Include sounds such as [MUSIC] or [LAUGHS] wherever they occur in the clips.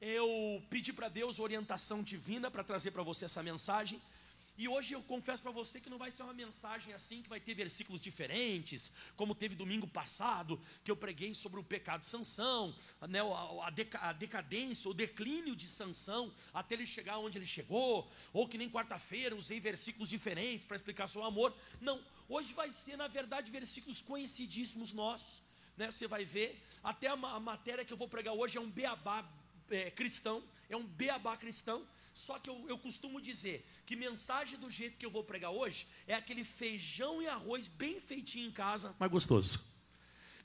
eu pedi para Deus orientação divina para trazer para você essa mensagem. E hoje eu confesso para você que não vai ser uma mensagem assim, que vai ter versículos diferentes, como teve domingo passado, que eu preguei sobre o pecado de Sansão, né, a, decadência, o declínio de Sansão, até ele chegar onde ele chegou, ou que nem quarta-feira usei versículos diferentes para explicar seu amor. Não, hoje vai ser, na verdade, versículos conhecidíssimos nossos. Né, você vai ver, até a, a matéria que eu vou pregar hoje é um beabá é, cristão, é um beabá cristão. Só que eu, eu costumo dizer que mensagem do jeito que eu vou pregar hoje é aquele feijão e arroz bem feitinho em casa, mas gostoso.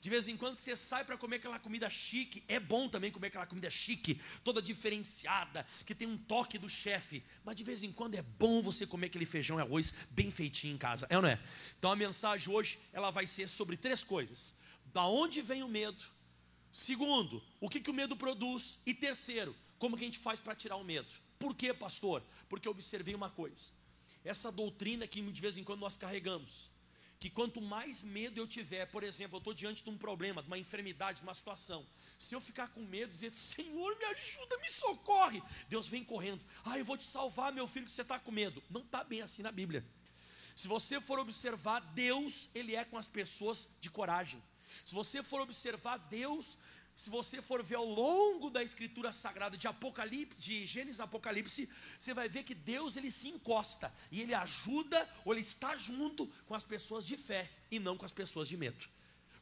De vez em quando você sai para comer aquela comida chique. É bom também comer aquela comida chique, toda diferenciada, que tem um toque do chefe. Mas de vez em quando é bom você comer aquele feijão e arroz bem feitinho em casa. É ou não é? Então a mensagem hoje ela vai ser sobre três coisas: da onde vem o medo? Segundo, o que, que o medo produz? E terceiro, como que a gente faz para tirar o medo? Por quê, pastor? Porque eu observei uma coisa. Essa doutrina que de vez em quando nós carregamos, que quanto mais medo eu tiver, por exemplo, eu estou diante de um problema, de uma enfermidade, de uma situação, se eu ficar com medo, dizer, Senhor, me ajuda, me socorre, Deus vem correndo, ah, eu vou te salvar, meu filho, que você está com medo. Não está bem assim na Bíblia. Se você for observar, Deus, Ele é com as pessoas de coragem. Se você for observar, Deus se você for ver ao longo da escritura sagrada de Apocalipse, de Gênesis Apocalipse, você vai ver que Deus ele se encosta e ele ajuda ou ele está junto com as pessoas de fé e não com as pessoas de medo.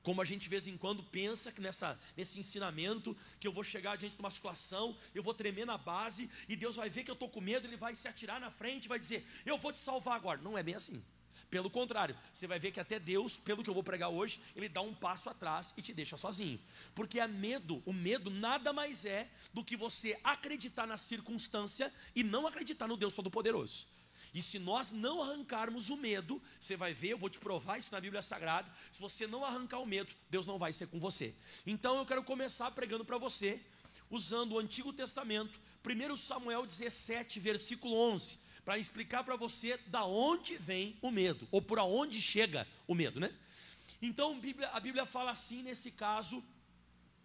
Como a gente de vez em quando pensa que nessa, nesse ensinamento, que eu vou chegar diante de uma situação, eu vou tremer na base, e Deus vai ver que eu estou com medo, Ele vai se atirar na frente, vai dizer, eu vou te salvar agora. Não é bem assim. Pelo contrário, você vai ver que até Deus, pelo que eu vou pregar hoje, ele dá um passo atrás e te deixa sozinho. Porque é medo, o medo nada mais é do que você acreditar na circunstância e não acreditar no Deus Todo-Poderoso. E se nós não arrancarmos o medo, você vai ver, eu vou te provar isso na Bíblia Sagrada. Se você não arrancar o medo, Deus não vai ser com você. Então eu quero começar pregando para você, usando o Antigo Testamento, 1 Samuel 17, versículo 11 para explicar para você da onde vem o medo, ou por onde chega o medo, né? Então a Bíblia fala assim nesse caso,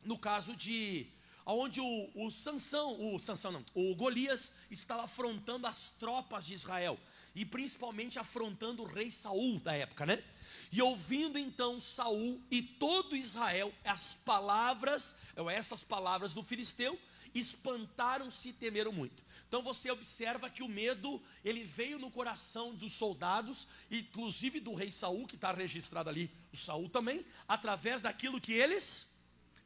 no caso de onde o, o Sansão, o Sansão não, o Golias estava afrontando as tropas de Israel e principalmente afrontando o rei Saul da época, né? E ouvindo então Saul e todo Israel as palavras, essas palavras do filisteu, espantaram-se e temeram muito. Então você observa que o medo, ele veio no coração dos soldados, inclusive do rei Saul, que está registrado ali, o Saul também, através daquilo que eles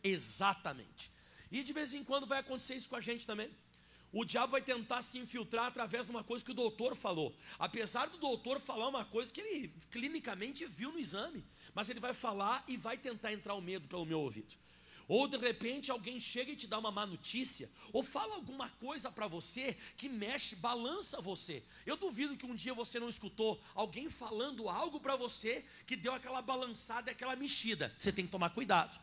exatamente. E de vez em quando vai acontecer isso com a gente também. O diabo vai tentar se infiltrar através de uma coisa que o doutor falou. Apesar do doutor falar uma coisa que ele clinicamente viu no exame, mas ele vai falar e vai tentar entrar o medo pelo meu ouvido. Ou de repente alguém chega e te dá uma má notícia, ou fala alguma coisa para você que mexe, balança você. Eu duvido que um dia você não escutou alguém falando algo para você que deu aquela balançada, aquela mexida. Você tem que tomar cuidado.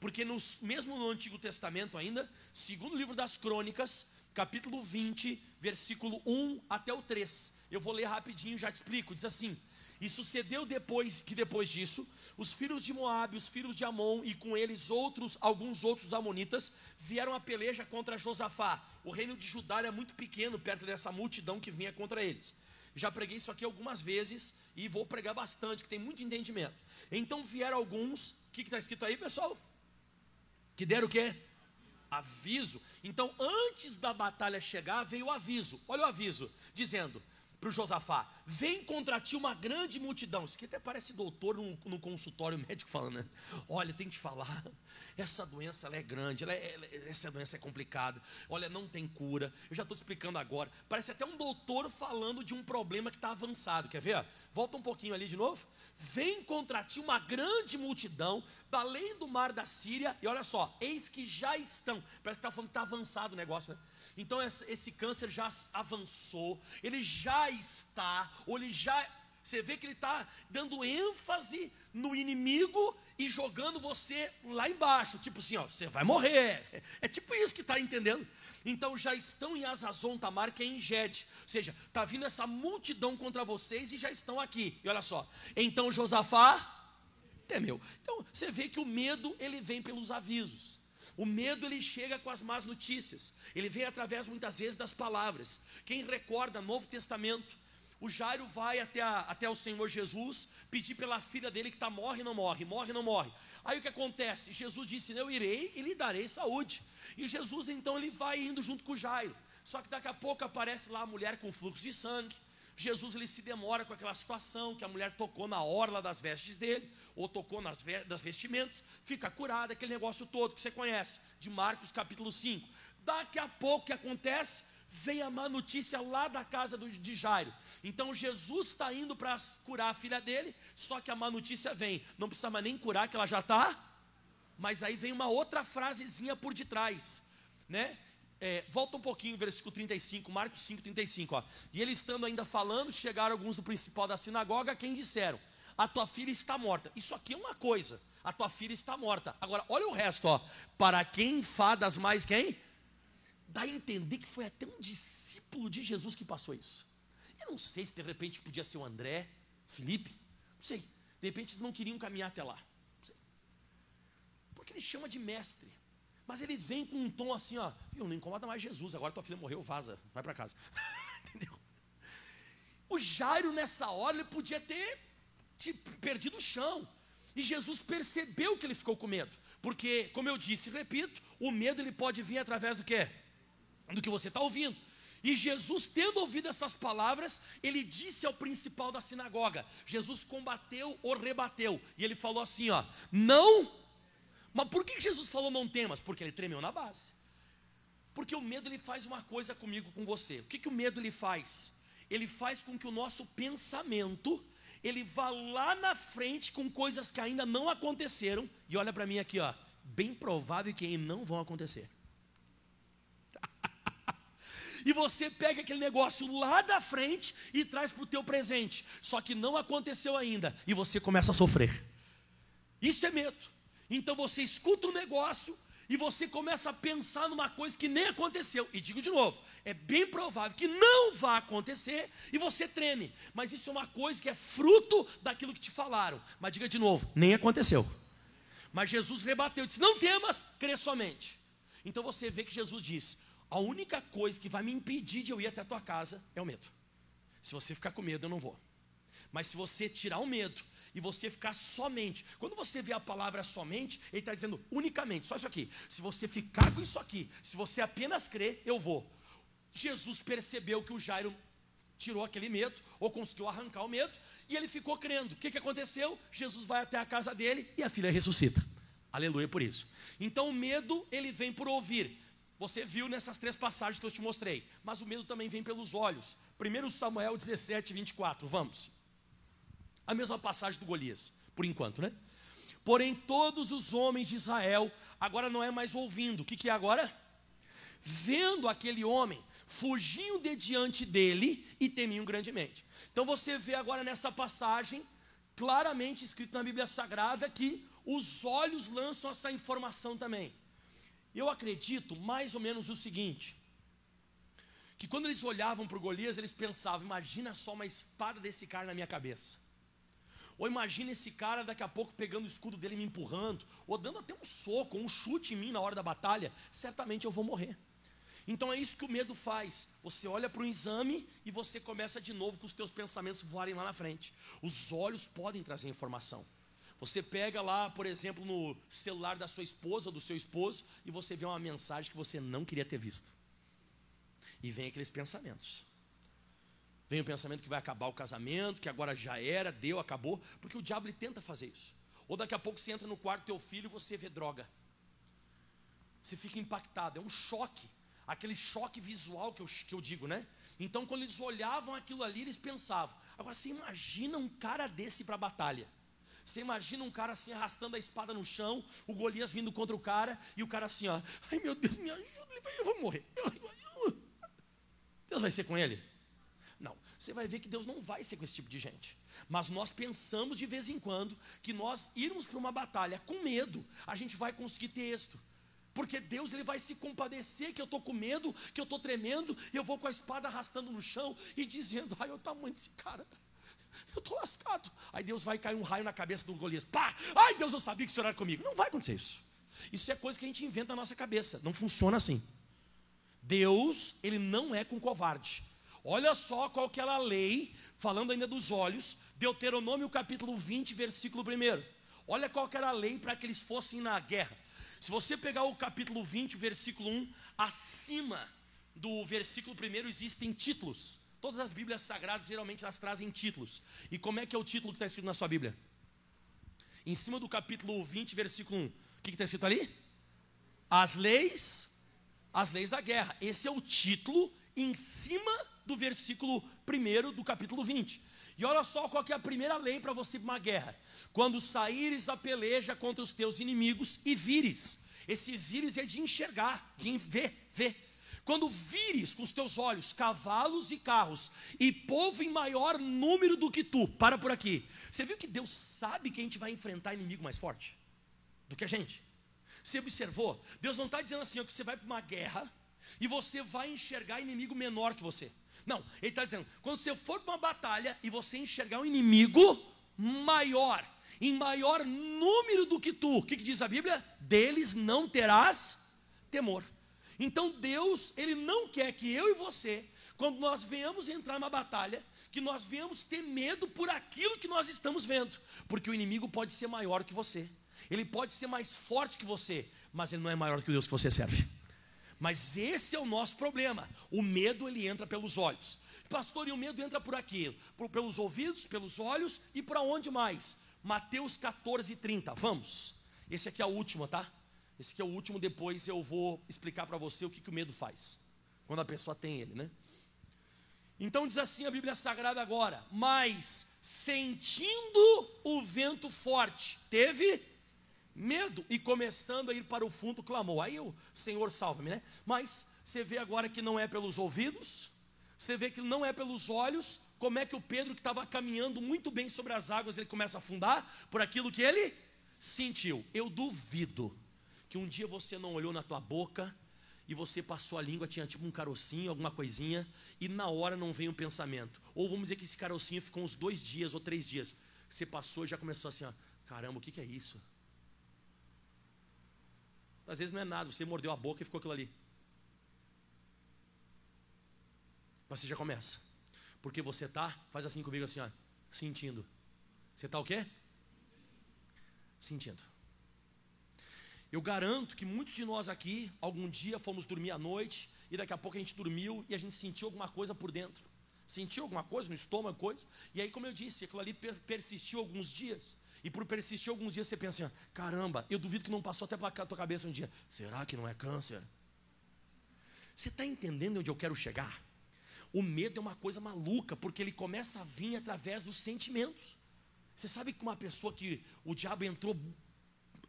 Porque mesmo no Antigo Testamento ainda, segundo livro das Crônicas, capítulo 20, versículo 1 até o 3. Eu vou ler rapidinho, já te explico. Diz assim: e sucedeu depois que depois disso, os filhos de Moabe, os filhos de Amon e com eles outros, alguns outros amonitas, vieram a peleja contra Josafá. O reino de Judá era muito pequeno perto dessa multidão que vinha contra eles. Já preguei isso aqui algumas vezes e vou pregar bastante, que tem muito entendimento. Então vieram alguns, o que está escrito aí, pessoal? Que deram o quê? Aviso. Então, antes da batalha chegar, veio o aviso. Olha o aviso, dizendo: para o Josafá: Vem contra ti uma grande multidão. Isso aqui até parece doutor no, no consultório [LAUGHS] médico falando, né? Olha, tem que te falar, essa doença ela é grande, ela é, ela, essa doença é complicada. Olha, não tem cura. Eu já estou explicando agora. Parece até um doutor falando de um problema que está avançado. Quer ver? Volta um pouquinho ali de novo. Vem contra ti uma grande multidão, além do mar da Síria, e olha só, eis que já estão. Parece que está falando que está avançado o negócio, né? Então esse câncer já avançou, ele já está, ou ele já. Você vê que ele está dando ênfase no inimigo e jogando você lá embaixo, tipo assim, ó, você vai morrer. É tipo isso que está entendendo. Então já estão em Azazon Tamar, que é em Gede. Ou seja, está vindo essa multidão contra vocês e já estão aqui. E olha só. Então Josafá temeu. Então você vê que o medo ele vem pelos avisos. O medo ele chega com as más notícias. Ele vem através muitas vezes das palavras. Quem recorda Novo Testamento, o Jairo vai até, a, até o Senhor Jesus pedir pela filha dele que está morre não morre, morre não morre. Aí o que acontece? Jesus disse: Eu irei e lhe darei saúde. E Jesus então ele vai indo junto com o Jairo. Só que daqui a pouco aparece lá a mulher com fluxo de sangue. Jesus ele se demora com aquela situação que a mulher tocou na orla das vestes dele, ou tocou nas das vestimentas, fica curada, aquele negócio todo que você conhece, de Marcos capítulo 5. Daqui a pouco que acontece? Vem a má notícia lá da casa do, de Jairo. Então Jesus está indo para curar a filha dele, só que a má notícia vem. Não precisa mais nem curar, que ela já está. Mas aí vem uma outra frasezinha por detrás, né? É, volta um pouquinho, versículo 35, Marcos 5, 35. Ó. E ele estando ainda falando, chegaram alguns do principal da sinagoga, quem disseram: A tua filha está morta. Isso aqui é uma coisa, a tua filha está morta. Agora, olha o resto, ó. Para quem fadas mais quem? Dá a entender que foi até um discípulo de Jesus que passou isso. Eu não sei se de repente podia ser o André, Felipe, não sei. De repente eles não queriam caminhar até lá. Porque ele chama de mestre. Mas ele vem com um tom assim, ó, viu, não incomoda mais Jesus, agora tua filha morreu, vaza, vai para casa. [LAUGHS] Entendeu? O Jairo nessa hora ele podia ter tipo, perdido o chão. E Jesus percebeu que ele ficou com medo. Porque, como eu disse e repito, o medo ele pode vir através do que? Do que você está ouvindo. E Jesus, tendo ouvido essas palavras, ele disse ao principal da sinagoga: Jesus combateu ou rebateu. E ele falou assim: ó, não mas por que Jesus falou não temas? Porque ele tremeu na base. Porque o medo ele faz uma coisa comigo, com você. O que, que o medo ele faz? Ele faz com que o nosso pensamento ele vá lá na frente com coisas que ainda não aconteceram. E olha para mim aqui, ó, bem provável que não vão acontecer. [LAUGHS] e você pega aquele negócio lá da frente e traz para o teu presente. Só que não aconteceu ainda e você começa a sofrer. Isso é medo. Então você escuta um negócio e você começa a pensar numa coisa que nem aconteceu. E digo de novo, é bem provável que não vá acontecer e você treme. Mas isso é uma coisa que é fruto daquilo que te falaram. Mas diga de novo, nem aconteceu. Mas Jesus rebateu disse: Não temas, crê somente. Então você vê que Jesus diz: A única coisa que vai me impedir de eu ir até a tua casa é o medo. Se você ficar com medo, eu não vou. Mas se você tirar o medo e você ficar somente. Quando você vê a palavra somente, ele está dizendo unicamente, só isso aqui. Se você ficar com isso aqui, se você apenas crer, eu vou. Jesus percebeu que o Jairo tirou aquele medo, ou conseguiu arrancar o medo, e ele ficou crendo. O que, que aconteceu? Jesus vai até a casa dele e a filha ressuscita. Aleluia por isso. Então o medo, ele vem por ouvir. Você viu nessas três passagens que eu te mostrei. Mas o medo também vem pelos olhos. 1 Samuel 17, 24. Vamos. A mesma passagem do Golias, por enquanto, né? Porém, todos os homens de Israel, agora não é mais ouvindo, o que, que é agora? Vendo aquele homem, fugiam de diante dele e temiam grandemente. Então você vê agora nessa passagem, claramente escrito na Bíblia Sagrada, que os olhos lançam essa informação também. Eu acredito mais ou menos o seguinte: que quando eles olhavam para o Golias, eles pensavam: imagina só uma espada desse cara na minha cabeça. Ou imagina esse cara daqui a pouco pegando o escudo dele e me empurrando, ou dando até um soco, um chute em mim na hora da batalha, certamente eu vou morrer. Então é isso que o medo faz. Você olha para o exame e você começa de novo com os teus pensamentos voarem lá na frente. Os olhos podem trazer informação. Você pega lá, por exemplo, no celular da sua esposa, do seu esposo, e você vê uma mensagem que você não queria ter visto. E vem aqueles pensamentos. Vem o pensamento que vai acabar o casamento, que agora já era, deu, acabou, porque o diabo ele tenta fazer isso. Ou daqui a pouco você entra no quarto do teu filho e você vê droga. Você fica impactado, é um choque. Aquele choque visual que eu, que eu digo, né? Então, quando eles olhavam aquilo ali, eles pensavam. Agora, você imagina um cara desse para a batalha. Você imagina um cara assim arrastando a espada no chão, o Golias vindo contra o cara, e o cara assim, ó, ai meu Deus, me ajuda, eu vou morrer. [LAUGHS] Deus vai ser com ele? Você vai ver que Deus não vai ser com esse tipo de gente. Mas nós pensamos de vez em quando que nós irmos para uma batalha com medo, a gente vai conseguir ter êxito. Porque Deus ele vai se compadecer que eu estou com medo, que eu estou tremendo, e eu vou com a espada arrastando no chão e dizendo: ai, o tamanho desse cara. Eu estou lascado. Aí Deus vai cair um raio na cabeça do Golias. Pá! Ai, Deus, eu sabia que o senhor era comigo. Não vai acontecer isso. Isso é coisa que a gente inventa na nossa cabeça. Não funciona assim. Deus, ele não é com covarde. Olha só qual que era a lei, falando ainda dos olhos, Deuteronômio capítulo 20, versículo 1. Olha qual que era a lei para que eles fossem na guerra. Se você pegar o capítulo 20, versículo 1, acima do versículo 1 existem títulos. Todas as Bíblias sagradas geralmente elas trazem títulos. E como é que é o título que está escrito na sua Bíblia? Em cima do capítulo 20, versículo 1. O que está escrito ali? As leis, as leis da guerra. Esse é o título em cima do versículo 1 do capítulo 20. E olha só qual é a primeira lei para você uma guerra. Quando saíres a peleja contra os teus inimigos e vires. Esse vires é de enxergar, de ver, ver. Quando vires com os teus olhos cavalos e carros e povo em maior número do que tu, para por aqui. Você viu que Deus sabe que a gente vai enfrentar inimigo mais forte do que a gente? Você observou? Deus não está dizendo assim, ó, que você vai para uma guerra e você vai enxergar inimigo menor que você. Não, ele está dizendo, quando você for para uma batalha e você enxergar um inimigo maior, em maior número do que tu, o que, que diz a Bíblia? Deles não terás temor. Então Deus, Ele não quer que eu e você, quando nós venhamos entrar numa batalha, que nós venhamos ter medo por aquilo que nós estamos vendo, porque o inimigo pode ser maior que você, ele pode ser mais forte que você, mas ele não é maior que o Deus que você serve. Mas esse é o nosso problema. O medo ele entra pelos olhos. Pastor, e o medo entra por aqui, por, pelos ouvidos, pelos olhos e para onde mais? Mateus 14, 30. Vamos. Esse aqui é o último, tá? Esse aqui é o último, depois eu vou explicar para você o que, que o medo faz. Quando a pessoa tem ele, né? Então diz assim a Bíblia Sagrada agora: Mas sentindo o vento forte, teve medo e começando a ir para o fundo, clamou. Aí o Senhor salva-me, né? Mas você vê agora que não é pelos ouvidos, você vê que não é pelos olhos. Como é que o Pedro, que estava caminhando muito bem sobre as águas, ele começa a afundar? Por aquilo que ele sentiu. Eu duvido que um dia você não olhou na tua boca e você passou a língua, tinha tipo um carocinho, alguma coisinha, e na hora não veio um pensamento. Ou vamos dizer que esse carocinho ficou uns dois dias ou três dias. Você passou e já começou assim, ó, caramba, o que, que é isso? Às vezes não é nada, você mordeu a boca e ficou aquilo ali. Mas você já começa. Porque você está, faz assim comigo assim, ó, sentindo. Você está o quê? Sentindo. Eu garanto que muitos de nós aqui, algum dia fomos dormir à noite e daqui a pouco a gente dormiu e a gente sentiu alguma coisa por dentro. Sentiu alguma coisa no estômago, coisa. E aí, como eu disse, aquilo ali persistiu alguns dias. E por persistir alguns dias, você pensa assim: caramba, eu duvido que não passou até para a tua cabeça um dia. Será que não é câncer? Você está entendendo onde eu quero chegar? O medo é uma coisa maluca, porque ele começa a vir através dos sentimentos. Você sabe que uma pessoa que o diabo entrou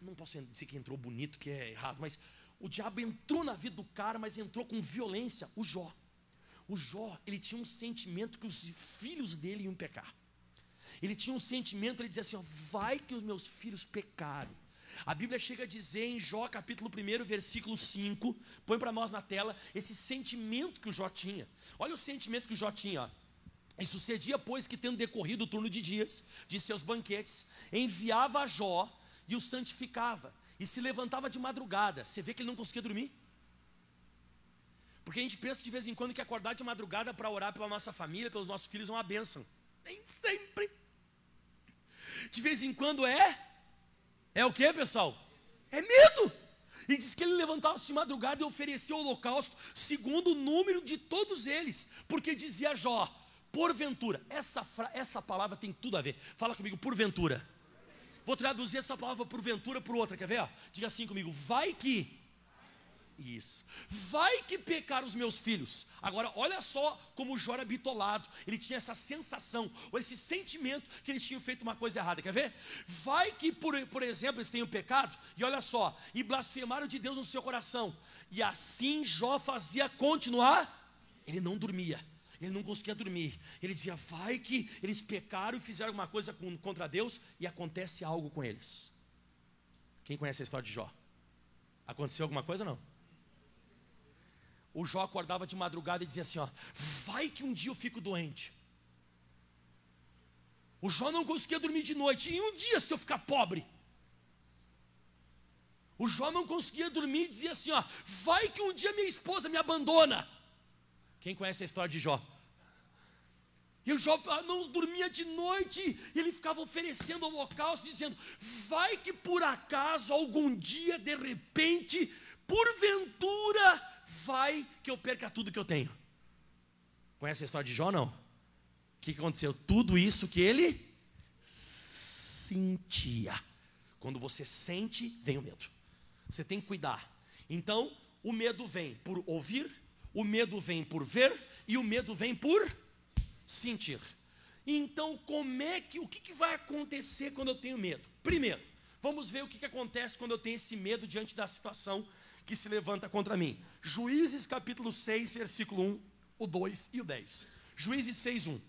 não posso dizer que entrou bonito, que é errado, mas o diabo entrou na vida do cara, mas entrou com violência, o Jó. O Jó, ele tinha um sentimento que os filhos dele iam pecar. Ele tinha um sentimento, ele dizia assim: ó, vai que os meus filhos pecaram. A Bíblia chega a dizer em Jó, capítulo 1, versículo 5, põe para nós na tela, esse sentimento que o Jó tinha. Olha o sentimento que o Jó tinha. E sucedia, pois, que tendo decorrido o turno de dias de seus banquetes, enviava a Jó e o santificava, e se levantava de madrugada. Você vê que ele não conseguia dormir? Porque a gente pensa de vez em quando que acordar de madrugada para orar pela nossa família, pelos nossos filhos é uma bênção. Nem sempre. De vez em quando é. É o que, pessoal? É medo. E diz que ele levantava-se de madrugada e oferecia o holocausto, segundo o número de todos eles, porque dizia Jó, porventura, essa, essa palavra tem tudo a ver. Fala comigo, porventura. Vou traduzir essa palavra porventura por outra, quer ver? Diga assim comigo: vai que. Isso. Vai que pecar os meus filhos. Agora, olha só como Jó era bitolado. Ele tinha essa sensação, ou esse sentimento que eles tinham feito uma coisa errada. Quer ver? Vai que, por, por exemplo, eles tenham pecado, e olha só, e blasfemaram de Deus no seu coração. E assim Jó fazia continuar. Ele não dormia ele não conseguia dormir. Ele dizia: vai que eles pecaram e fizeram alguma coisa contra Deus e acontece algo com eles. Quem conhece a história de Jó? Aconteceu alguma coisa ou não? O Jó acordava de madrugada e dizia assim: ó, vai que um dia eu fico doente. O Jó não conseguia dormir de noite. E um dia se eu ficar pobre? O Jó não conseguia dormir e dizia assim: ó, vai que um dia minha esposa me abandona. Quem conhece a história de Jó? E o Jó ah, não dormia de noite, e ele ficava oferecendo holocausto, dizendo: Vai que por acaso, algum dia, de repente, porventura, vai que eu perca tudo que eu tenho. Conhece a história de Jó? Não. O que aconteceu? Tudo isso que ele sentia. Quando você sente, vem o medo. Você tem que cuidar. Então, o medo vem por ouvir, o medo vem por ver e o medo vem por sentir. Então, como é que o que, que vai acontecer quando eu tenho medo? Primeiro, vamos ver o que, que acontece quando eu tenho esse medo diante da situação que se levanta contra mim. Juízes capítulo 6, versículo 1, o 2 e o 10. Juízes 6, 1.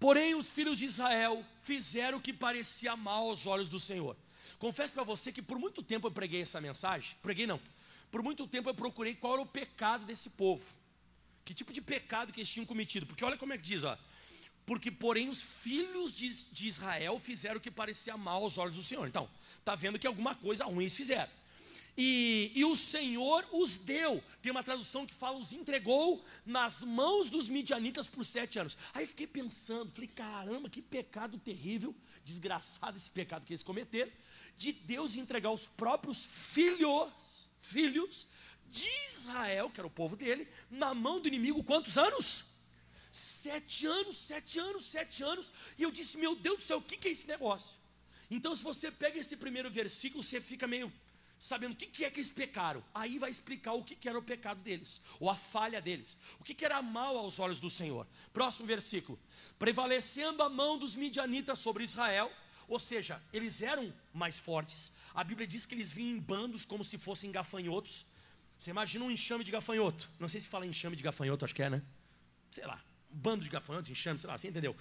Porém, os filhos de Israel fizeram o que parecia mal aos olhos do Senhor. Confesso para você que por muito tempo eu preguei essa mensagem. Preguei não. Por muito tempo eu procurei qual era o pecado desse povo. Que tipo de pecado que eles tinham cometido? Porque olha como é que diz, ó. Porque, porém, os filhos de, de Israel fizeram o que parecia mal aos olhos do Senhor. Então, está vendo que alguma coisa ruim eles fizeram. E, e, o Senhor os deu. Tem uma tradução que fala, os entregou nas mãos dos midianitas por sete anos. Aí fiquei pensando, falei, caramba, que pecado terrível, desgraçado esse pecado que eles cometeram de Deus entregar os próprios filhos, filhos de Israel, que era o povo dele, na mão do inimigo, quantos anos? Sete anos, sete anos, sete anos. E eu disse, meu Deus do céu, o que é esse negócio? Então, se você pega esse primeiro versículo, você fica meio sabendo o que é que eles pecaram. Aí vai explicar o que era o pecado deles, ou a falha deles. O que era mal aos olhos do Senhor. Próximo versículo. Prevalecendo a mão dos midianitas sobre Israel, ou seja, eles eram mais fortes. A Bíblia diz que eles vinham em bandos como se fossem gafanhotos. Você imagina um enxame de gafanhoto? Não sei se fala enxame de gafanhoto, acho que é, né? Sei lá, um bando de gafanhotos, enxame, sei lá, você entendeu?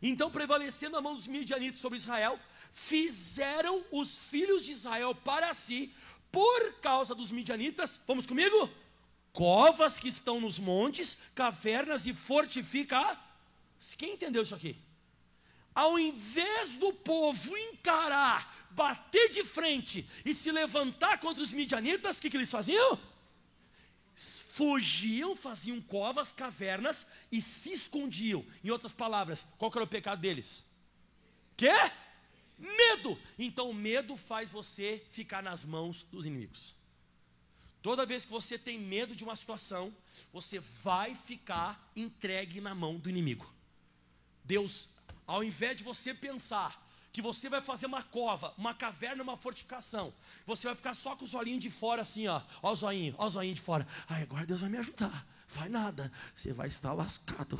Então, prevalecendo a mão dos midianitas sobre Israel, fizeram os filhos de Israel para si, por causa dos midianitas, vamos comigo? Covas que estão nos montes, cavernas e fortifica. Quem entendeu isso aqui? ao invés do povo encarar, bater de frente e se levantar contra os midianitas, o que, que eles faziam? Fugiam, faziam covas, cavernas e se escondiam. Em outras palavras, qual era o pecado deles? Que? Medo. Então o medo faz você ficar nas mãos dos inimigos. Toda vez que você tem medo de uma situação, você vai ficar entregue na mão do inimigo. Deus ao invés de você pensar que você vai fazer uma cova, uma caverna, uma fortificação, você vai ficar só com os olhinhos de fora assim, ó, ó os olhinhos, ó os olhinhos de fora. Ai, agora Deus vai me ajudar. Vai nada, você vai estar lascado.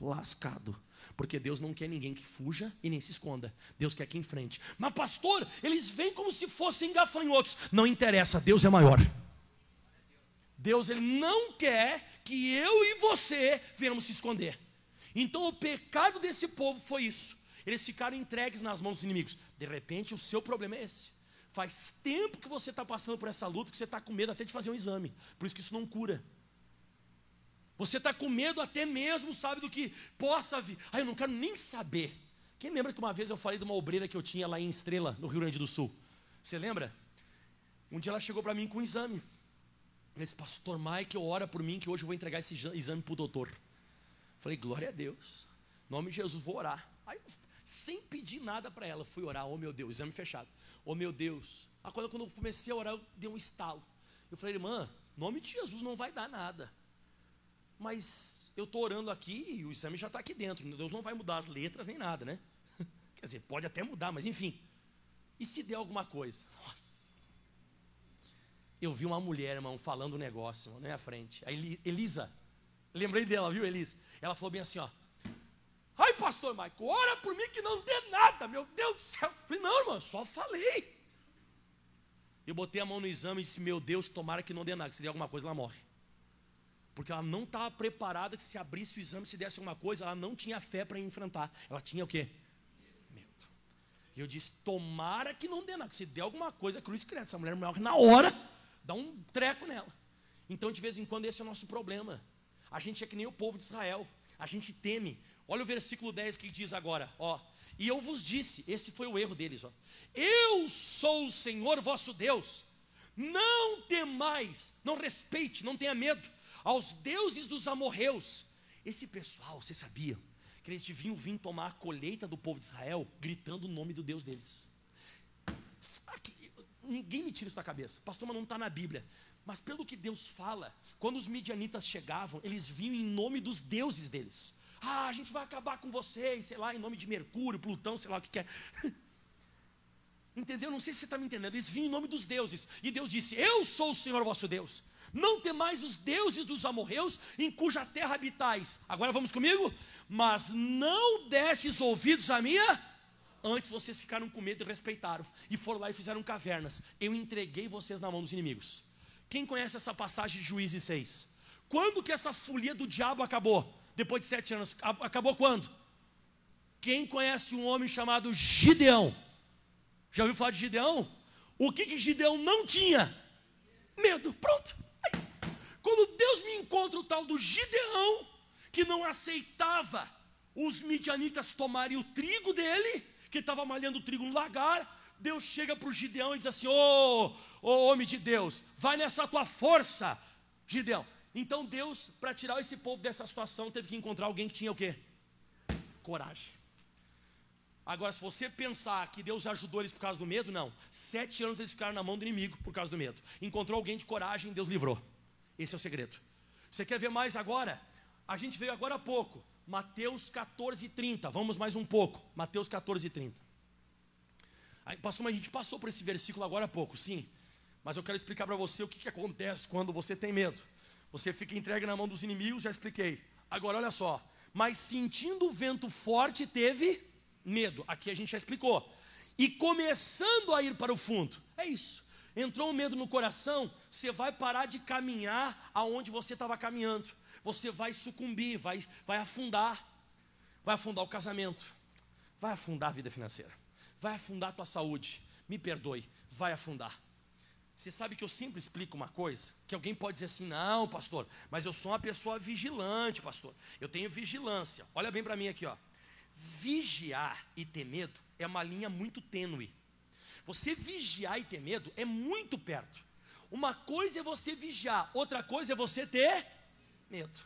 Lascado. Porque Deus não quer ninguém que fuja e nem se esconda. Deus quer que enfrente. Mas, pastor, eles vêm como se fossem gafanhotos. Não interessa, Deus é maior. Deus ele não quer que eu e você venhamos se esconder. Então o pecado desse povo foi isso. Eles ficaram entregues nas mãos dos inimigos. De repente, o seu problema é esse. Faz tempo que você está passando por essa luta que você está com medo até de fazer um exame. Por isso que isso não cura. Você está com medo até mesmo, sabe, do que possa vir. Ah, eu não quero nem saber. Quem lembra que uma vez eu falei de uma obreira que eu tinha lá em Estrela, no Rio Grande do Sul? Você lembra? Um dia ela chegou para mim com um exame. Ela disse, pastor Mike, ora por mim que hoje eu vou entregar esse exame para o doutor. Falei, glória a Deus. Em nome de Jesus, vou orar. Aí, sem pedir nada para ela, fui orar. Oh meu Deus, exame fechado. Oh meu Deus. Aí, quando eu comecei a orar, eu dei um estalo. Eu falei, irmã, em nome de Jesus não vai dar nada. Mas eu estou orando aqui e o exame já está aqui dentro. Deus não vai mudar as letras nem nada, né? [LAUGHS] Quer dizer, pode até mudar, mas enfim. E se der alguma coisa? Nossa. Eu vi uma mulher, irmão, falando um negócio na minha frente. A Elisa. Lembrei dela, viu, Elisa? Ela falou bem assim, ó. Ai, pastor Maico, ora por mim que não dê nada, meu Deus do céu. Eu falei, não, irmão, só falei. Eu botei a mão no exame e disse, meu Deus, tomara que não dê nada, se der alguma coisa, ela morre. Porque ela não estava preparada que se abrisse o exame, se desse alguma coisa, ela não tinha fé para enfrentar. Ela tinha o quê? Medo. E eu disse, tomara que não dê nada, que se der alguma coisa, cruz credo, essa mulher morre na hora, dá um treco nela. Então, de vez em quando, esse é o nosso problema. A gente é que nem o povo de Israel. A gente teme. Olha o versículo 10 que diz agora, ó. E eu vos disse, esse foi o erro deles, ó. Eu sou o Senhor vosso Deus. Não temais, não respeite, não tenha medo aos deuses dos amorreus. Esse pessoal, você sabia que eles deviam vir tomar a colheita do povo de Israel gritando o nome do Deus deles. Aqui, ninguém me tira isso da cabeça. Pastor, mas não está na Bíblia. Mas pelo que Deus fala, quando os midianitas chegavam, eles vinham em nome dos deuses deles. Ah, a gente vai acabar com vocês, sei lá, em nome de Mercúrio, Plutão, sei lá o que quer. É. [LAUGHS] Entendeu? Não sei se você está me entendendo. Eles vinham em nome dos deuses. E Deus disse: Eu sou o Senhor vosso Deus. Não temais os deuses dos amorreus, em cuja terra habitais. Agora vamos comigo? Mas não destes ouvidos a minha. Antes vocês ficaram com medo e respeitaram. E foram lá e fizeram cavernas. Eu entreguei vocês na mão dos inimigos. Quem conhece essa passagem de Juízes 6? Quando que essa folia do diabo acabou? depois de sete anos. Acabou quando? Quem conhece um homem chamado Gideão? Já ouviu falar de Gideão? O que, que Gideão não tinha? Medo. Pronto. Quando Deus me encontra o tal do Gideão, que não aceitava os midianitas tomarem o trigo dele, que estava malhando o trigo no lagar, Deus chega para o Gideão e diz assim: Ô oh, oh, homem de Deus, vai nessa tua força, Gideão. Então Deus, para tirar esse povo dessa situação, teve que encontrar alguém que tinha o quê? Coragem. Agora, se você pensar que Deus ajudou eles por causa do medo, não. Sete anos eles ficaram na mão do inimigo por causa do medo. Encontrou alguém de coragem, Deus livrou. Esse é o segredo. Você quer ver mais agora? A gente veio agora há pouco. Mateus 14, 30. Vamos mais um pouco. Mateus 14, 30. Aí, pastor, a gente passou por esse versículo agora há pouco, sim. Mas eu quero explicar para você o que, que acontece quando você tem medo. Você fica entregue na mão dos inimigos, já expliquei. Agora olha só. Mas sentindo o vento forte, teve medo. Aqui a gente já explicou. E começando a ir para o fundo. É isso. Entrou um medo no coração, você vai parar de caminhar aonde você estava caminhando. Você vai sucumbir, vai, vai afundar. Vai afundar o casamento. Vai afundar a vida financeira. Vai afundar a tua saúde. Me perdoe, vai afundar. Você sabe que eu sempre explico uma coisa, que alguém pode dizer assim: "Não, pastor, mas eu sou uma pessoa vigilante, pastor. Eu tenho vigilância". Olha bem para mim aqui, ó. Vigiar e ter medo é uma linha muito tênue. Você vigiar e ter medo é muito perto. Uma coisa é você vigiar, outra coisa é você ter medo.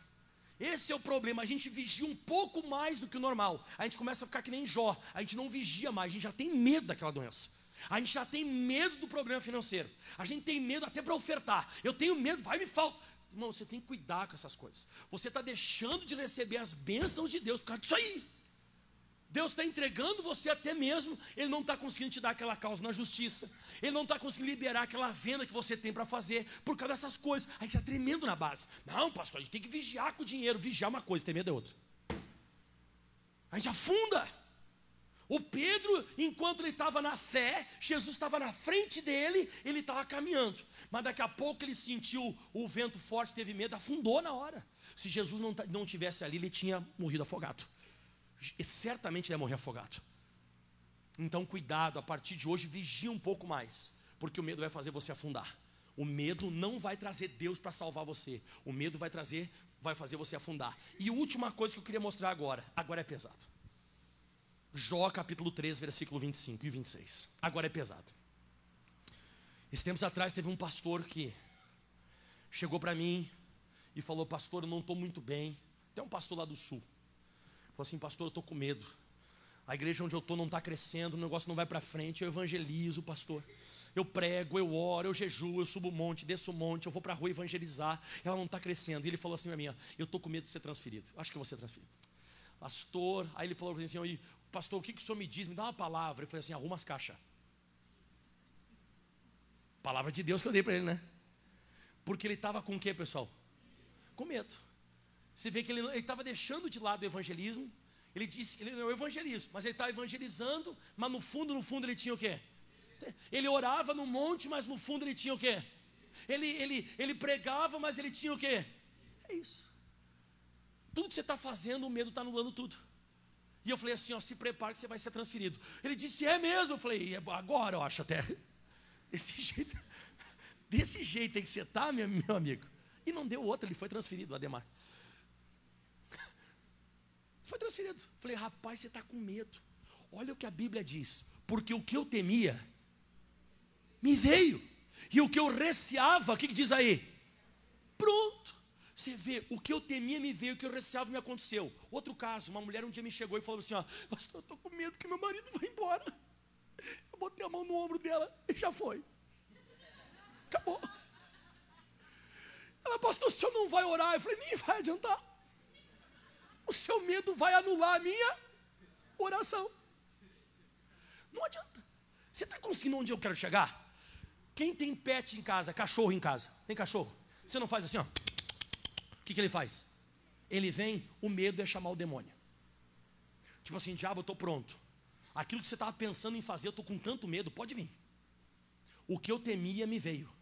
Esse é o problema. A gente vigia um pouco mais do que o normal. A gente começa a ficar que nem Jó. A gente não vigia mais, a gente já tem medo daquela doença. A gente já tem medo do problema financeiro. A gente tem medo até para ofertar. Eu tenho medo, vai me falta. Irmão, você tem que cuidar com essas coisas. Você está deixando de receber as bênçãos de Deus por causa disso aí. Deus está entregando você até mesmo, Ele não está conseguindo te dar aquela causa na justiça, Ele não está conseguindo liberar aquela venda que você tem para fazer, por causa dessas coisas. A gente está tremendo na base. Não, pastor, a gente tem que vigiar com o dinheiro. Vigiar uma coisa, ter medo é outra. A gente afunda. O Pedro, enquanto ele estava na fé, Jesus estava na frente dele, ele estava caminhando. Mas daqui a pouco ele sentiu o vento forte, teve medo, afundou na hora. Se Jesus não, não tivesse ali, ele tinha morrido afogado. Certamente ele ia morrer afogado. Então, cuidado, a partir de hoje, vigia um pouco mais, porque o medo vai fazer você afundar. O medo não vai trazer Deus para salvar você. O medo vai trazer, vai fazer você afundar. E última coisa que eu queria mostrar agora, agora é pesado. Jó capítulo 3, versículo 25 e 26. Agora é pesado. Esses tempos atrás teve um pastor que chegou para mim e falou: Pastor, eu não estou muito bem. Tem um pastor lá do sul. Falou assim: Pastor, eu estou com medo. A igreja onde eu estou não está crescendo, o negócio não vai para frente. Eu evangelizo, pastor. Eu prego, eu oro, eu jejuo, eu subo o monte, desço o monte, eu vou para a rua evangelizar. Ela não está crescendo. E ele falou assim mim: Eu estou com medo de ser transferido. Acho que eu vou ser transferido. Pastor, aí ele falou assim: pastor, o que, que o senhor me diz? Me dá uma palavra. Eu falei assim: arruma as caixas. Palavra de Deus que eu dei para ele, né? Porque ele estava com o que, pessoal? Com medo. Você vê que ele estava deixando de lado o evangelismo. Ele disse, ele não evangelismo, mas ele estava evangelizando, mas no fundo, no fundo ele tinha o quê? Ele orava no monte, mas no fundo ele tinha o quê? Ele, ele, ele pregava, mas ele tinha o quê? É isso. Tudo que você está fazendo, o medo está anulando tudo. E eu falei assim: ó, se prepare que você vai ser transferido. Ele disse: é mesmo? Eu falei: é agora eu acho até. [LAUGHS] Desse jeito, desse jeito aí que você está, meu, meu amigo. E não deu outra, ele foi transferido, Ademar. Foi transferido. Falei: rapaz, você está com medo. Olha o que a Bíblia diz. Porque o que eu temia me veio. E o que eu receava, o que, que diz aí? Pronto. Você vê, o que eu temia me veio, o que eu receava me aconteceu. Outro caso, uma mulher um dia me chegou e falou assim: ó, Pastor, eu estou com medo que meu marido vá embora. Eu botei a mão no ombro dela e já foi. Acabou. Ela, pastor, o senhor não vai orar? Eu falei, nem vai adiantar. O seu medo vai anular a minha oração. Não adianta. Você está conseguindo onde eu quero chegar? Quem tem pet em casa, cachorro em casa? Tem cachorro? Você não faz assim, ó. O que, que ele faz? Ele vem, o medo é chamar o demônio. Tipo assim, diabo, eu estou pronto. Aquilo que você estava pensando em fazer, eu estou com tanto medo, pode vir. O que eu temia me veio.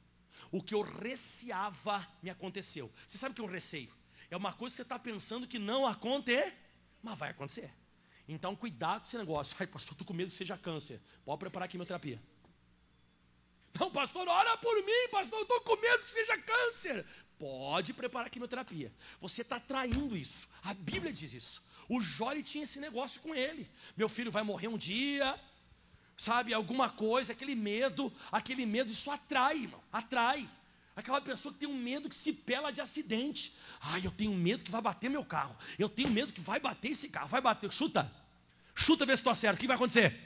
O que eu receava me aconteceu. Você sabe o que é um receio? É uma coisa que você está pensando que não acontece, mas vai acontecer. Então, cuidado com esse negócio. Ai, pastor, estou com medo que seja câncer. Pode preparar a quimioterapia. Não, pastor, ora por mim, pastor, eu estou com medo que seja câncer. Pode preparar a quimioterapia. Você está traindo isso. A Bíblia diz isso. O Jói tinha esse negócio com ele. Meu filho vai morrer um dia, sabe, alguma coisa, aquele medo, aquele medo, isso atrai, irmão, atrai. Aquela pessoa que tem um medo que se pela de acidente. Ai, eu tenho medo que vai bater meu carro. Eu tenho medo que vai bater esse carro. Vai bater. Chuta. Chuta, vê se estou certo. O que vai acontecer?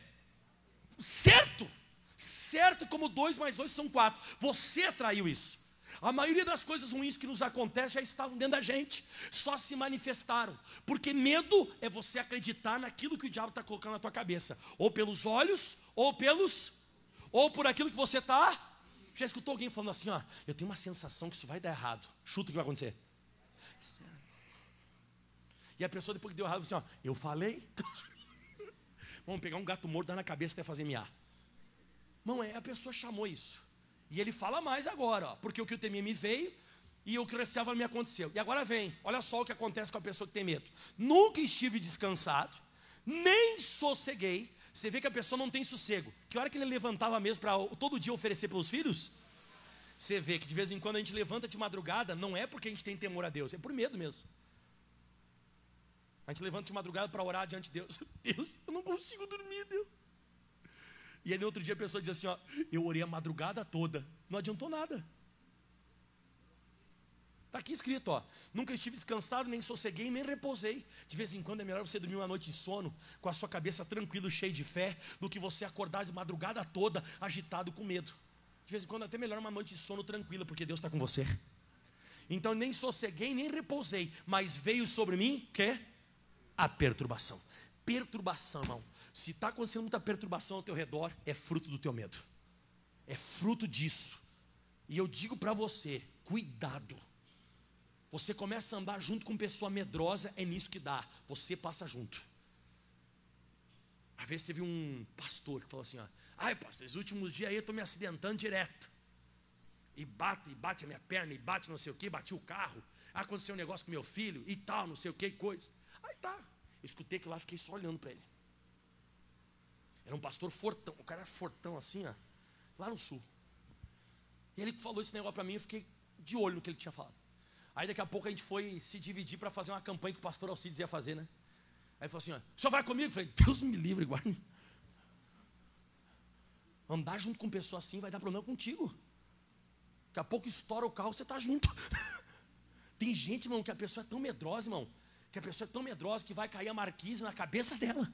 Certo. Certo como dois mais dois são quatro. Você atraiu isso. A maioria das coisas ruins que nos acontecem já estavam dentro da gente, só se manifestaram. Porque medo é você acreditar naquilo que o diabo está colocando na tua cabeça, ou pelos olhos, ou pelos, ou por aquilo que você está. Já escutou alguém falando assim, ó, eu tenho uma sensação que isso vai dar errado. Chuta o que vai acontecer. E a pessoa depois que deu errado, assim, ó, eu falei. [LAUGHS] Vamos pegar um gato morto, dar na cabeça até fazer miar. Não é, a pessoa chamou isso. E ele fala mais agora, ó, porque o que eu temia me veio e o que receava me aconteceu. E agora vem, olha só o que acontece com a pessoa que tem medo. Nunca estive descansado, nem sosseguei. Você vê que a pessoa não tem sossego. Que hora que ele levantava mesmo para todo dia oferecer pelos filhos? Você vê que de vez em quando a gente levanta de madrugada, não é porque a gente tem temor a Deus, é por medo mesmo. A gente levanta de madrugada para orar diante de Deus. [LAUGHS] Deus, eu não consigo dormir, Deus. E aí no outro dia a pessoa diz assim: ó, eu orei a madrugada toda, não adiantou nada. Está aqui escrito, ó. Nunca estive descansado, nem sosseguei, nem repousei. De vez em quando é melhor você dormir uma noite de sono, com a sua cabeça tranquila, cheia de fé, do que você acordar de madrugada toda, agitado com medo. De vez em quando é até melhor uma noite de sono tranquila, porque Deus está com você. Então nem sosseguei, nem repousei, mas veio sobre mim, que? A perturbação. Perturbação, irmão se está acontecendo muita perturbação ao teu redor, é fruto do teu medo. É fruto disso. E eu digo para você: cuidado. Você começa a andar junto com pessoa medrosa, é nisso que dá. Você passa junto. Às vezes teve um pastor que falou assim: ó, ai, pastor, esses últimos dias aí eu estou me acidentando direto. E bate, e bate a minha perna, e bate não sei o que, bati o carro. Aconteceu um negócio com meu filho e tal, não sei o que, coisa. Aí tá. Eu escutei que lá, fiquei só olhando para ele. Era um pastor fortão, o cara era fortão assim, ó, lá no sul. E ele falou esse negócio para mim, eu fiquei de olho no que ele tinha falado. Aí daqui a pouco a gente foi se dividir para fazer uma campanha que o pastor Alcides ia fazer, né? Aí ele falou assim: ó, o senhor vai comigo? Eu falei, Deus me livre, guarde. Andar junto com pessoa assim vai dar problema contigo. Daqui a pouco estoura o carro, você está junto. [LAUGHS] Tem gente, irmão, que a pessoa é tão medrosa, irmão, que a pessoa é tão medrosa que vai cair a marquise na cabeça dela.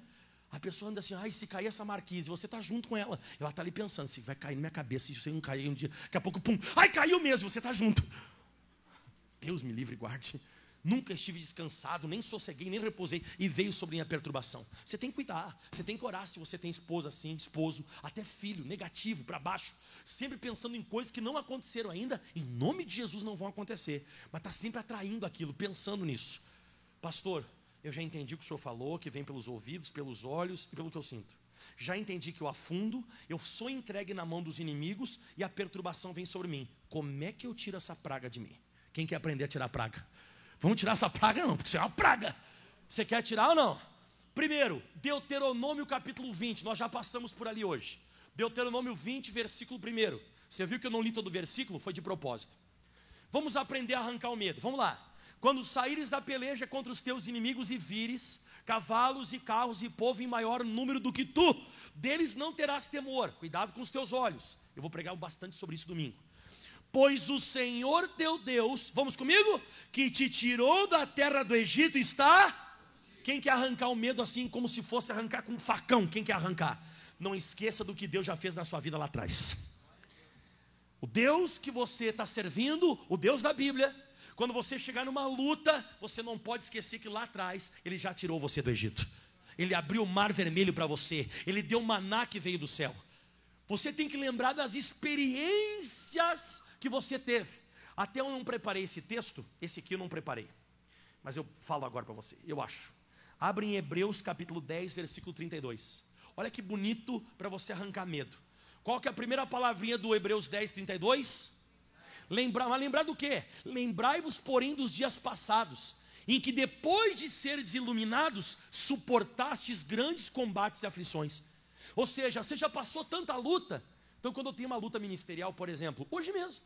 A pessoa anda assim, ai, se cair essa marquise, você está junto com ela. Ela está ali pensando, se vai cair na minha cabeça, se você não cair um dia, daqui a pouco, pum, ai, caiu mesmo, você está junto. Deus me livre e guarde. Nunca estive descansado, nem sosseguei, nem repousei, e veio sobre mim a perturbação. Você tem que cuidar, você tem que orar se você tem esposa assim, esposo, até filho, negativo, para baixo, sempre pensando em coisas que não aconteceram ainda, em nome de Jesus não vão acontecer, mas está sempre atraindo aquilo, pensando nisso. Pastor, eu já entendi o que o senhor falou, que vem pelos ouvidos, pelos olhos e pelo que eu sinto. Já entendi que eu afundo, eu sou entregue na mão dos inimigos e a perturbação vem sobre mim. Como é que eu tiro essa praga de mim? Quem quer aprender a tirar praga? Vamos tirar essa praga, não, porque isso é uma praga. Você quer tirar ou não? Primeiro, Deuteronômio capítulo 20, nós já passamos por ali hoje. Deuteronômio 20, versículo 1. Você viu que eu não li todo o versículo? Foi de propósito. Vamos aprender a arrancar o medo. Vamos lá. Quando saíres da peleja contra os teus inimigos e vires cavalos e carros e povo em maior número do que tu. Deles não terás temor. Cuidado com os teus olhos. Eu vou pregar bastante sobre isso domingo. Pois o Senhor teu Deus, vamos comigo? Que te tirou da terra do Egito está. Quem quer arrancar o medo assim como se fosse arrancar com um facão? Quem quer arrancar? Não esqueça do que Deus já fez na sua vida lá atrás. O Deus que você está servindo, o Deus da Bíblia, quando você chegar numa luta, você não pode esquecer que lá atrás Ele já tirou você do Egito. Ele abriu o mar vermelho para você. Ele deu maná que veio do céu. Você tem que lembrar das experiências que você teve. Até eu não preparei esse texto, esse aqui eu não preparei. Mas eu falo agora para você, eu acho. Abre em Hebreus capítulo 10, versículo 32. Olha que bonito para você arrancar medo. Qual que é a primeira palavrinha do Hebreus 10, 32? Lembrar, mas lembrar do quê? Lembrai-vos, porém, dos dias passados, em que depois de seres iluminados, suportastes grandes combates e aflições. Ou seja, você já passou tanta luta. Então, quando eu tenho uma luta ministerial, por exemplo, hoje mesmo,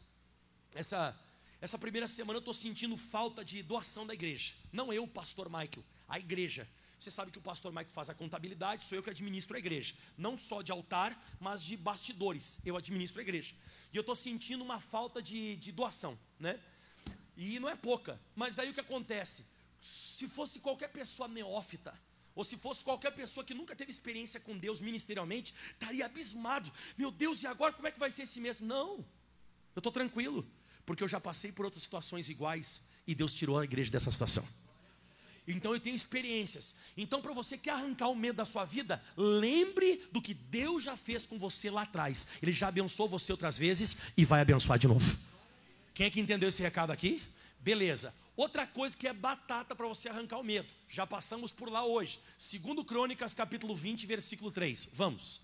essa, essa primeira semana eu estou sentindo falta de doação da igreja. Não eu, pastor Michael, a igreja. Você sabe que o pastor Mike faz a contabilidade, sou eu que administro a igreja. Não só de altar, mas de bastidores. Eu administro a igreja. E eu estou sentindo uma falta de, de doação, né? E não é pouca. Mas daí o que acontece? Se fosse qualquer pessoa neófita, ou se fosse qualquer pessoa que nunca teve experiência com Deus ministerialmente, estaria abismado. Meu Deus, e agora como é que vai ser esse mês? Não, eu estou tranquilo, porque eu já passei por outras situações iguais e Deus tirou a igreja dessa situação. Então eu tenho experiências. Então, para você que arrancar o medo da sua vida, lembre do que Deus já fez com você lá atrás. Ele já abençoou você outras vezes e vai abençoar de novo. Quem é que entendeu esse recado aqui? Beleza. Outra coisa que é batata para você arrancar o medo. Já passamos por lá hoje. Segundo Crônicas, capítulo 20, versículo 3. Vamos.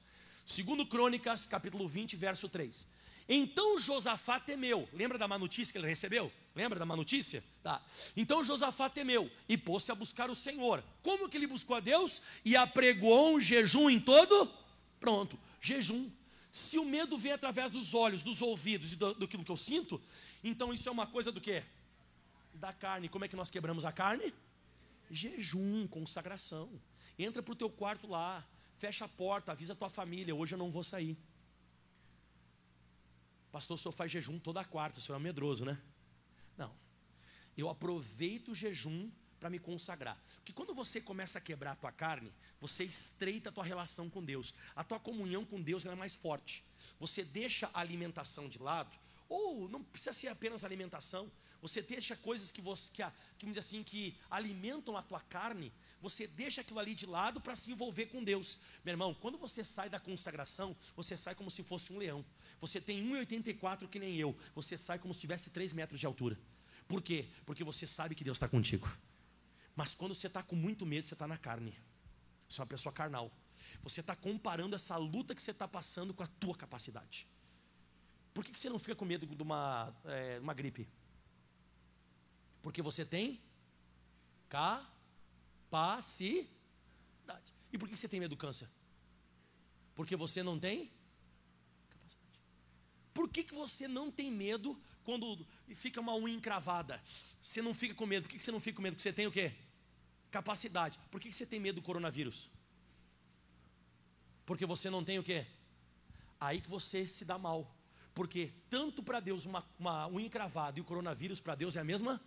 Segundo Crônicas, capítulo 20, verso 3. Então Josafá temeu. Lembra da má notícia que ele recebeu? Lembra da má notícia? Tá. Então Josafá temeu e pôs-se a buscar o Senhor. Como que ele buscou a Deus? E apregou um jejum em todo? Pronto, jejum. Se o medo vem através dos olhos, dos ouvidos e do, do que eu sinto, então isso é uma coisa do que? Da carne. Como é que nós quebramos a carne? Jejum, consagração. Entra para o teu quarto lá, fecha a porta, avisa a tua família, hoje eu não vou sair. Pastor, o senhor faz jejum toda quarta, o senhor é medroso, né? Não. Eu aproveito o jejum para me consagrar. Porque quando você começa a quebrar a tua carne, você estreita a tua relação com Deus. A tua comunhão com Deus é mais forte. Você deixa a alimentação de lado, ou não precisa ser apenas alimentação, você deixa coisas que você que, que, que assim que alimentam a tua carne, você deixa aquilo ali de lado para se envolver com Deus. Meu irmão, quando você sai da consagração, você sai como se fosse um leão. Você tem 1,84 que nem eu. Você sai como se tivesse 3 metros de altura. Por quê? Porque você sabe que Deus está contigo. Mas quando você está com muito medo, você está na carne. Você é uma pessoa carnal. Você está comparando essa luta que você está passando com a tua capacidade. Por que, que você não fica com medo de uma, é, uma gripe? Porque você tem capacidade. E por que você tem medo do câncer? Porque você não tem por que, que você não tem medo quando fica uma unha encravada? Você não fica com medo. Por que, que você não fica com medo? Porque você tem o quê? Capacidade. Por que, que você tem medo do coronavírus? Porque você não tem o quê? Aí que você se dá mal. Porque tanto para Deus uma, uma unha encravada e o coronavírus para Deus é a mesma?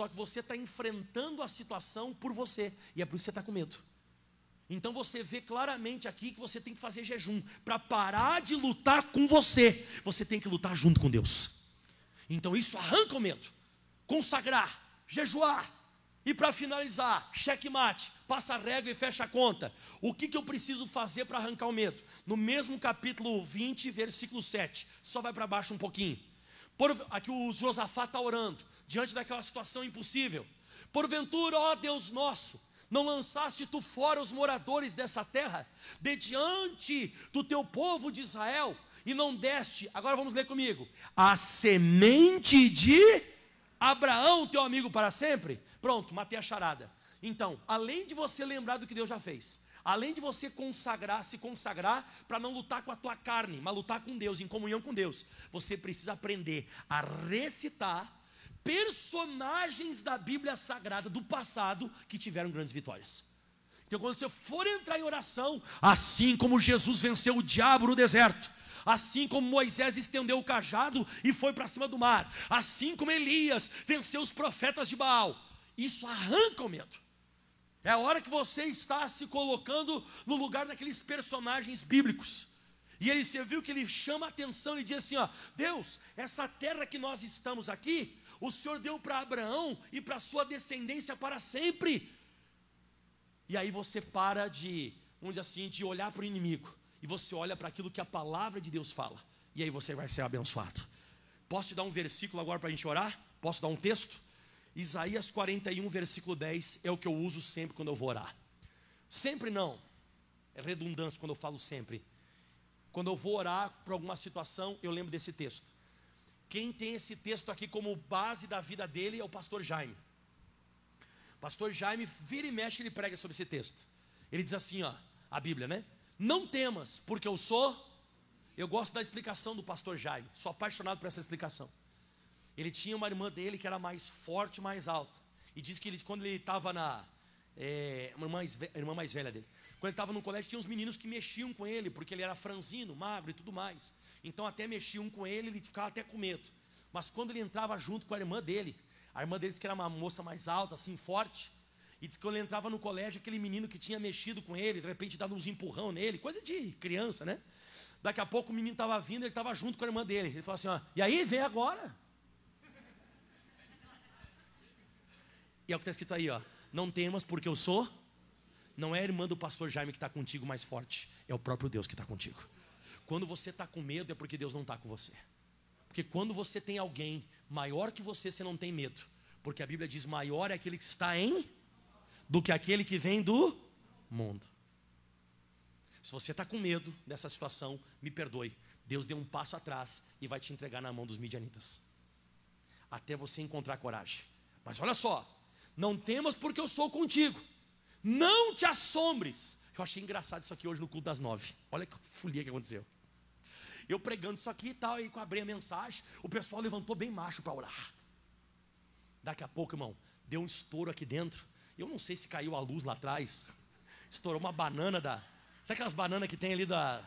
Só que você está enfrentando a situação por você. E é por isso que você está com medo. Então você vê claramente aqui que você tem que fazer jejum. Para parar de lutar com você, você tem que lutar junto com Deus. Então isso arranca o medo. Consagrar, jejuar. E para finalizar, checkmate, passa a régua e fecha a conta. O que, que eu preciso fazer para arrancar o medo? No mesmo capítulo 20, versículo 7. Só vai para baixo um pouquinho. Por, aqui o Josafá está orando, diante daquela situação impossível. Porventura, ó Deus nosso, não lançaste tu fora os moradores dessa terra, de diante do teu povo de Israel, e não deste, agora vamos ler comigo, a semente de Abraão, teu amigo para sempre. Pronto, matei a charada. Então, além de você lembrar do que Deus já fez, além de você consagrar, se consagrar para não lutar com a tua carne, mas lutar com Deus, em comunhão com Deus, você precisa aprender a recitar personagens da Bíblia Sagrada do passado que tiveram grandes vitórias. Então, quando você for entrar em oração, assim como Jesus venceu o diabo no deserto, assim como Moisés estendeu o cajado e foi para cima do mar, assim como Elias venceu os profetas de Baal, isso arranca o medo. É a hora que você está se colocando no lugar daqueles personagens bíblicos. E ele, você viu que ele chama a atenção e diz assim: ó, Deus, essa terra que nós estamos aqui, o Senhor deu para Abraão e para sua descendência para sempre. E aí você para de, vamos dizer assim, de olhar para o inimigo e você olha para aquilo que a palavra de Deus fala. E aí você vai ser abençoado. Posso te dar um versículo agora para a gente orar? Posso dar um texto? Isaías 41, versículo 10 é o que eu uso sempre quando eu vou orar. Sempre não, é redundância quando eu falo sempre. Quando eu vou orar por alguma situação, eu lembro desse texto. Quem tem esse texto aqui como base da vida dele é o pastor Jaime. Pastor Jaime vira e mexe, ele prega sobre esse texto. Ele diz assim, ó, a Bíblia, né? Não temas, porque eu sou. Eu gosto da explicação do pastor Jaime, sou apaixonado por essa explicação. Ele tinha uma irmã dele que era mais forte, mais alta. E diz que ele, quando ele estava na. É, uma irmã mais, irmã mais velha dele. Quando ele estava no colégio, tinha uns meninos que mexiam com ele, porque ele era franzino, magro e tudo mais. Então até mexiam com ele, ele ficava até com medo. Mas quando ele entrava junto com a irmã dele, a irmã dele disse que era uma moça mais alta, assim, forte. E disse que quando ele entrava no colégio, aquele menino que tinha mexido com ele, de repente dava uns empurrão nele, coisa de criança, né? Daqui a pouco o menino estava vindo, ele estava junto com a irmã dele. Ele falou assim: ó, e aí, vem agora. E é o que está escrito aí, ó. Não temas, porque eu sou. Não é a irmã do pastor Jaime que está contigo mais forte, é o próprio Deus que está contigo. Quando você está com medo, é porque Deus não está com você. Porque quando você tem alguém maior que você, você não tem medo. Porque a Bíblia diz: maior é aquele que está em do que aquele que vem do mundo. Se você está com medo dessa situação, me perdoe. Deus deu um passo atrás e vai te entregar na mão dos midianitas. Até você encontrar coragem. Mas olha só, não temas porque eu sou contigo. Não te assombres. Eu achei engraçado isso aqui hoje no culto das nove. Olha que folia que aconteceu. Eu pregando isso aqui e tal, aí abri a mensagem, o pessoal levantou bem macho para orar. Daqui a pouco, irmão, deu um estouro aqui dentro. Eu não sei se caiu a luz lá atrás. Estourou uma banana da. Sabe aquelas bananas que tem ali da.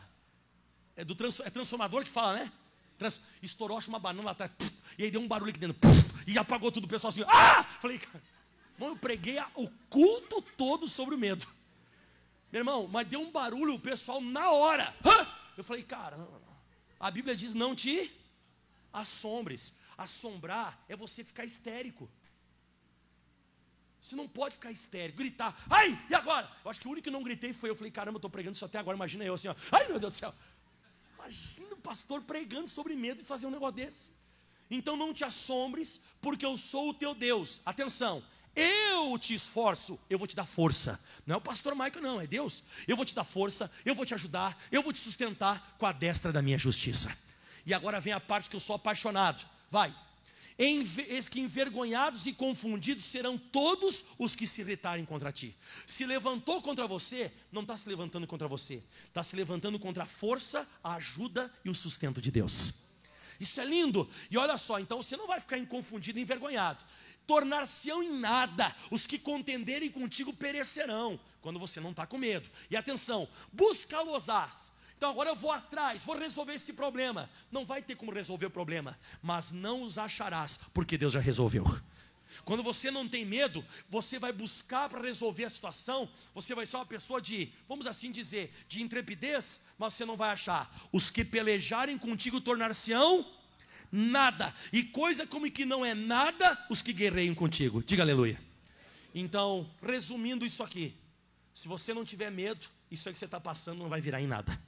É do trans, é transformador que fala, né? Trans, estourou, acho uma banana lá atrás. Puf, e aí deu um barulho aqui dentro. Puf, e apagou tudo. O pessoal assim. Ah! Falei, cara. Irmão, eu preguei o culto todo sobre o medo. Meu irmão, mas deu um barulho, o pessoal na hora. Eu falei, cara, a Bíblia diz: não te assombres. Assombrar é você ficar histérico. Você não pode ficar histérico, gritar, ai, e agora? Eu acho que o único que não gritei foi. Eu falei, caramba, eu estou pregando isso até agora. Imagina eu assim, ó, ai meu Deus do céu. Imagina o pastor pregando sobre medo e fazer um negócio desse. Então não te assombres, porque eu sou o teu Deus. Atenção, eu te esforço, eu vou te dar força. Não é o pastor Michael, não, é Deus. Eu vou te dar força, eu vou te ajudar, eu vou te sustentar com a destra da minha justiça. E agora vem a parte que eu sou apaixonado. Vai. Eis que envergonhados e confundidos serão todos os que se irritarem contra ti. Se levantou contra você, não está se levantando contra você, está se levantando contra a força, a ajuda e o sustento de Deus. Isso é lindo. E olha só, então você não vai ficar inconfundido e envergonhado tornar-se-ão em nada, os que contenderem contigo perecerão, quando você não está com medo. E atenção, busca-los-ás. Então agora eu vou atrás, vou resolver esse problema. Não vai ter como resolver o problema, mas não os acharás, porque Deus já resolveu. Quando você não tem medo, você vai buscar para resolver a situação, você vai ser uma pessoa de, vamos assim dizer, de intrepidez, mas você não vai achar. Os que pelejarem contigo tornar-se-ão nada. E coisa como que não é nada, os que guerreiam contigo. Diga aleluia. Então, resumindo isso aqui, se você não tiver medo, isso aí que você está passando não vai virar em nada.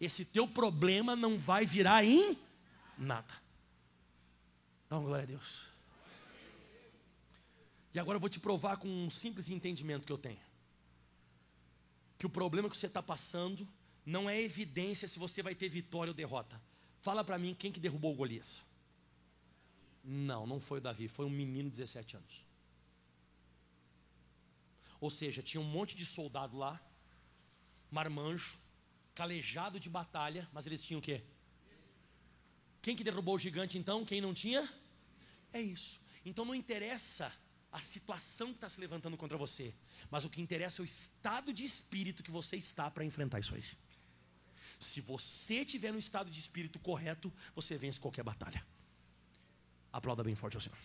Esse teu problema não vai virar em nada. Uma glória a Deus. E agora eu vou te provar com um simples entendimento que eu tenho. Que o problema que você está passando não é evidência se você vai ter vitória ou derrota. Fala para mim quem que derrubou Golias. Não, não foi o Davi, foi um menino de 17 anos. Ou seja, tinha um monte de soldado lá, marmanjo, calejado de batalha, mas eles tinham o quê? Quem que derrubou o gigante então? Quem não tinha? É isso. Então não interessa a situação que está se levantando contra você, mas o que interessa é o estado de espírito que você está para enfrentar isso aí. Se você tiver no estado de espírito correto, você vence qualquer batalha. Aplauda bem forte ao Senhor.